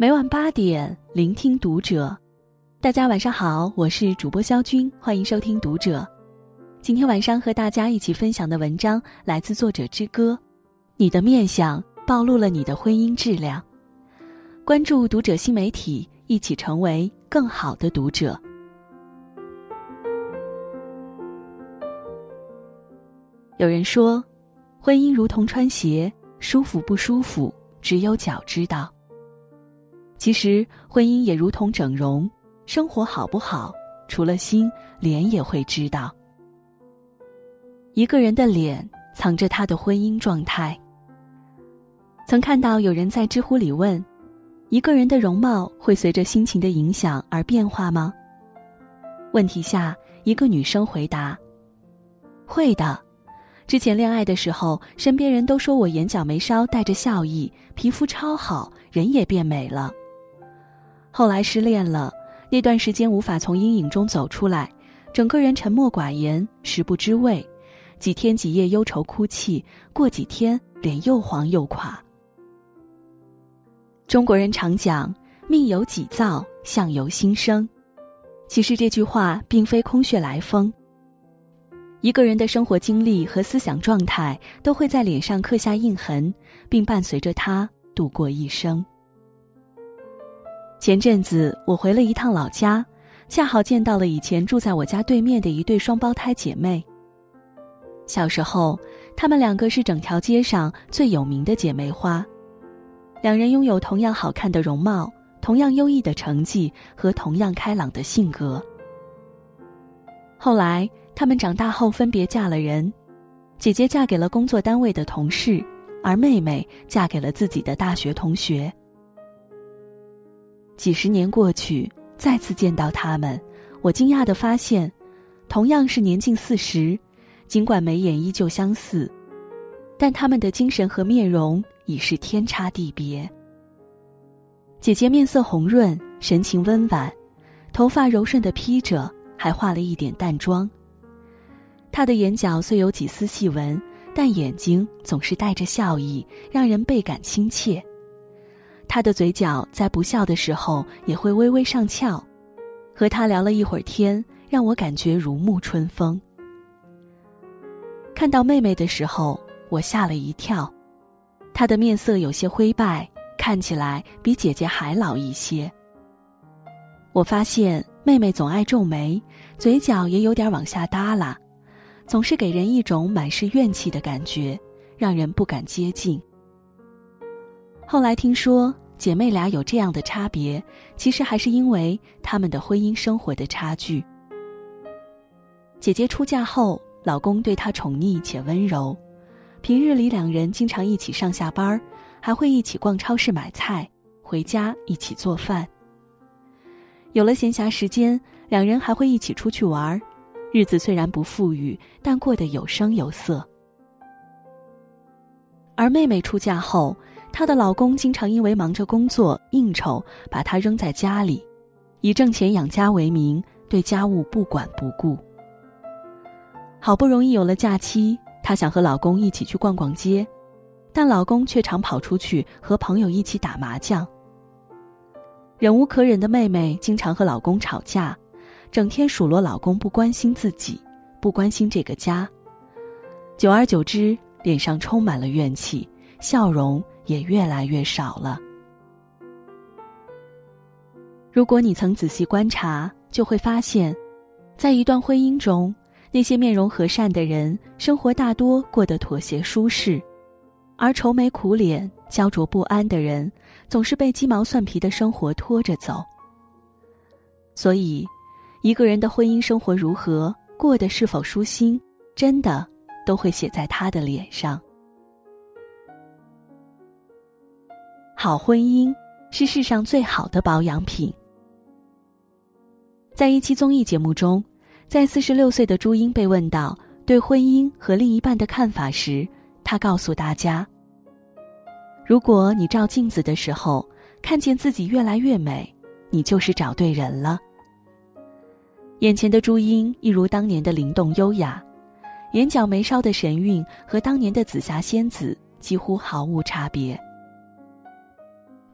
每晚八点，聆听读者。大家晚上好，我是主播肖军，欢迎收听《读者》。今天晚上和大家一起分享的文章来自作者之歌。你的面相暴露了你的婚姻质量。关注《读者》新媒体，一起成为更好的读者。有人说，婚姻如同穿鞋，舒服不舒服，只有脚知道。其实，婚姻也如同整容，生活好不好，除了心，脸也会知道。一个人的脸，藏着他的婚姻状态。曾看到有人在知乎里问：“一个人的容貌会随着心情的影响而变化吗？”问题下，一个女生回答：“会的。”之前恋爱的时候，身边人都说我眼角眉梢带着笑意，皮肤超好，人也变美了。后来失恋了，那段时间无法从阴影中走出来，整个人沉默寡言，食不知味，几天几夜忧愁哭泣，过几天脸又黄又垮。中国人常讲“命由己造，相由心生”，其实这句话并非空穴来风。一个人的生活经历和思想状态都会在脸上刻下印痕，并伴随着他度过一生。前阵子我回了一趟老家，恰好见到了以前住在我家对面的一对双胞胎姐妹。小时候，她们两个是整条街上最有名的姐妹花，两人拥有同样好看的容貌、同样优异的成绩和同样开朗的性格。后来。她们长大后分别嫁了人，姐姐嫁给了工作单位的同事，而妹妹嫁给了自己的大学同学。几十年过去，再次见到他们，我惊讶的发现，同样是年近四十，尽管眉眼依旧相似，但他们的精神和面容已是天差地别。姐姐面色红润，神情温婉，头发柔顺的披着，还化了一点淡妆。她的眼角虽有几丝细纹，但眼睛总是带着笑意，让人倍感亲切。他的嘴角在不笑的时候也会微微上翘。和他聊了一会儿天，让我感觉如沐春风。看到妹妹的时候，我吓了一跳，她的面色有些灰败，看起来比姐姐还老一些。我发现妹妹总爱皱眉，嘴角也有点往下耷拉。总是给人一种满是怨气的感觉，让人不敢接近。后来听说姐妹俩有这样的差别，其实还是因为她们的婚姻生活的差距。姐姐出嫁后，老公对她宠溺且温柔，平日里两人经常一起上下班，还会一起逛超市买菜，回家一起做饭。有了闲暇时间，两人还会一起出去玩日子虽然不富裕，但过得有声有色。而妹妹出嫁后，她的老公经常因为忙着工作应酬，把她扔在家里，以挣钱养家为名，对家务不管不顾。好不容易有了假期，她想和老公一起去逛逛街，但老公却常跑出去和朋友一起打麻将。忍无可忍的妹妹经常和老公吵架。整天数落老公不关心自己，不关心这个家，久而久之，脸上充满了怨气，笑容也越来越少了。如果你曾仔细观察，就会发现，在一段婚姻中，那些面容和善的人，生活大多过得妥协舒适，而愁眉苦脸、焦灼不安的人，总是被鸡毛蒜皮的生活拖着走。所以。一个人的婚姻生活如何，过得是否舒心，真的都会写在他的脸上。好婚姻是世上最好的保养品。在一期综艺节目中，在四十六岁的朱茵被问到对婚姻和另一半的看法时，她告诉大家：“如果你照镜子的时候看见自己越来越美，你就是找对人了。”眼前的朱茵一如当年的灵动优雅，眼角眉梢的神韵和当年的紫霞仙子几乎毫无差别。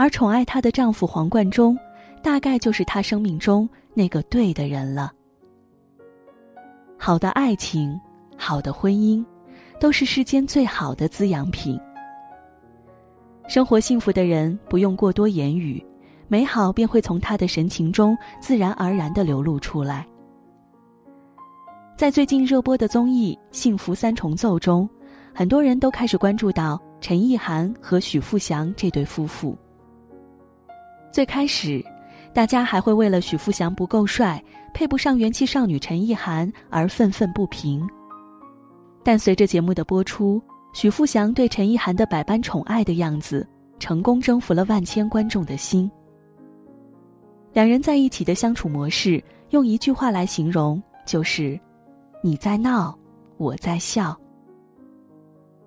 而宠爱她的丈夫黄贯中，大概就是她生命中那个对的人了。好的爱情，好的婚姻，都是世间最好的滋养品。生活幸福的人不用过多言语，美好便会从他的神情中自然而然的流露出来。在最近热播的综艺《幸福三重奏》中，很多人都开始关注到陈意涵和许富祥这对夫妇。最开始，大家还会为了许富祥不够帅、配不上元气少女陈意涵而愤愤不平。但随着节目的播出，许富祥对陈意涵的百般宠爱的样子，成功征服了万千观众的心。两人在一起的相处模式，用一句话来形容，就是“你在闹，我在笑”。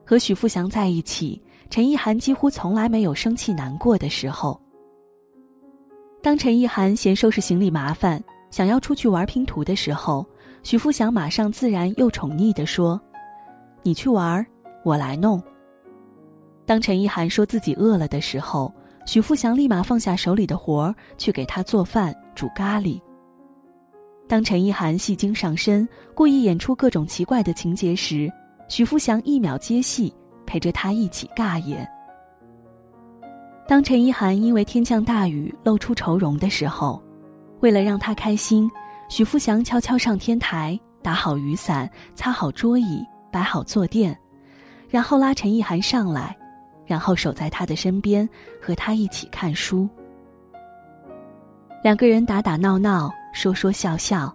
和许富祥在一起，陈意涵几乎从来没有生气难过的时候。当陈意涵嫌收拾行李麻烦，想要出去玩拼图的时候，许富祥马上自然又宠溺地说：“你去玩，我来弄。”当陈意涵说自己饿了的时候，许富祥立马放下手里的活儿，去给她做饭、煮咖喱。当陈意涵戏精上身，故意演出各种奇怪的情节时，许富祥一秒接戏，陪着她一起尬演。当陈意涵因为天降大雨露出愁容的时候，为了让她开心，许富祥悄悄上天台打好雨伞、擦好桌椅、摆好坐垫，然后拉陈意涵上来，然后守在她的身边和她一起看书。两个人打打闹闹、说说笑笑，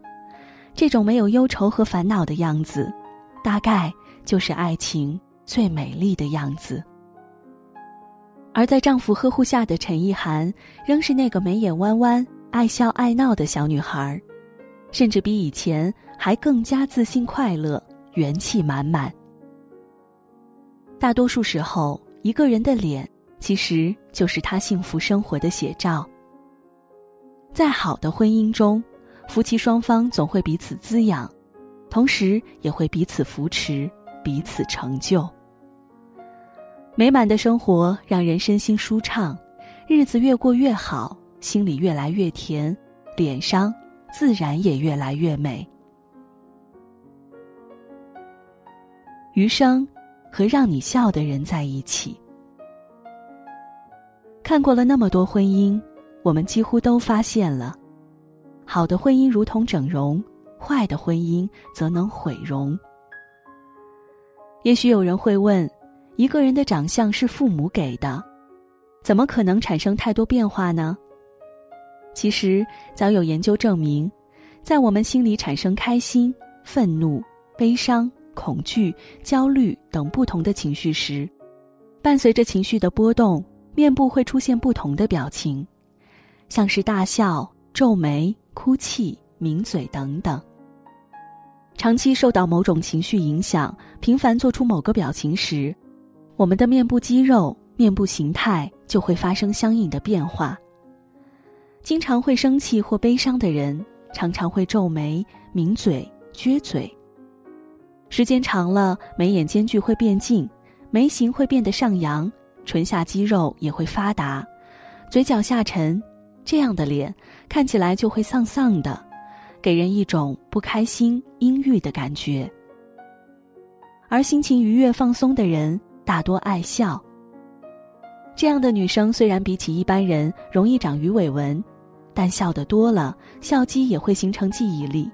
这种没有忧愁和烦恼的样子，大概就是爱情最美丽的样子。而在丈夫呵护下的陈意涵，仍是那个眉眼弯弯、爱笑爱闹的小女孩，甚至比以前还更加自信、快乐、元气满满。大多数时候，一个人的脸其实就是他幸福生活的写照。在好的婚姻中，夫妻双方总会彼此滋养，同时也会彼此扶持、彼此成就。美满的生活让人身心舒畅，日子越过越好，心里越来越甜，脸上自然也越来越美。余生，和让你笑的人在一起。看过了那么多婚姻，我们几乎都发现了，好的婚姻如同整容，坏的婚姻则能毁容。也许有人会问。一个人的长相是父母给的，怎么可能产生太多变化呢？其实早有研究证明，在我们心里产生开心、愤怒、悲伤、恐惧、焦虑等不同的情绪时，伴随着情绪的波动，面部会出现不同的表情，像是大笑、皱眉、哭泣、抿嘴等等。长期受到某种情绪影响，频繁做出某个表情时，我们的面部肌肉、面部形态就会发生相应的变化。经常会生气或悲伤的人，常常会皱眉、抿嘴、撅嘴。时间长了，眉眼间距会变近，眉形会变得上扬，唇下肌肉也会发达，嘴角下沉。这样的脸看起来就会丧丧的，给人一种不开心、阴郁的感觉。而心情愉悦、放松的人。大多爱笑。这样的女生虽然比起一般人容易长鱼尾纹，但笑得多了，笑肌也会形成记忆力，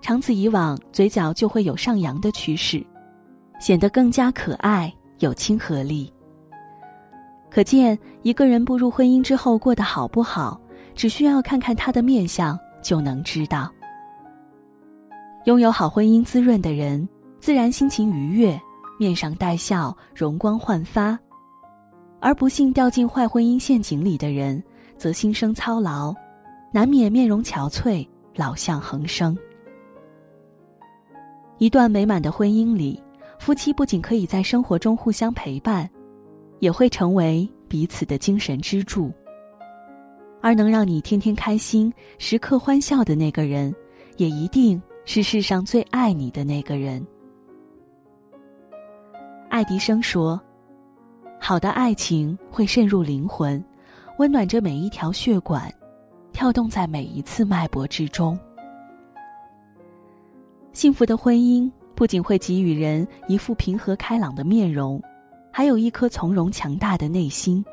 长此以往，嘴角就会有上扬的趋势，显得更加可爱有亲和力。可见，一个人步入婚姻之后过得好不好，只需要看看他的面相就能知道。拥有好婚姻滋润的人，自然心情愉悦。面上带笑，容光焕发；而不幸掉进坏婚姻陷阱里的人，则心生操劳，难免面容憔悴、老相横生。一段美满的婚姻里，夫妻不仅可以在生活中互相陪伴，也会成为彼此的精神支柱。而能让你天天开心、时刻欢笑的那个人，也一定是世上最爱你的那个人。爱迪生说：“好的爱情会渗入灵魂，温暖着每一条血管，跳动在每一次脉搏之中。幸福的婚姻不仅会给予人一副平和开朗的面容，还有一颗从容强大的内心。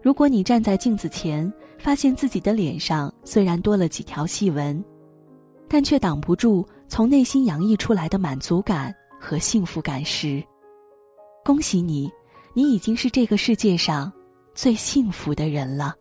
如果你站在镜子前，发现自己的脸上虽然多了几条细纹，但却挡不住从内心洋溢出来的满足感和幸福感时，恭喜你，你已经是这个世界上最幸福的人了。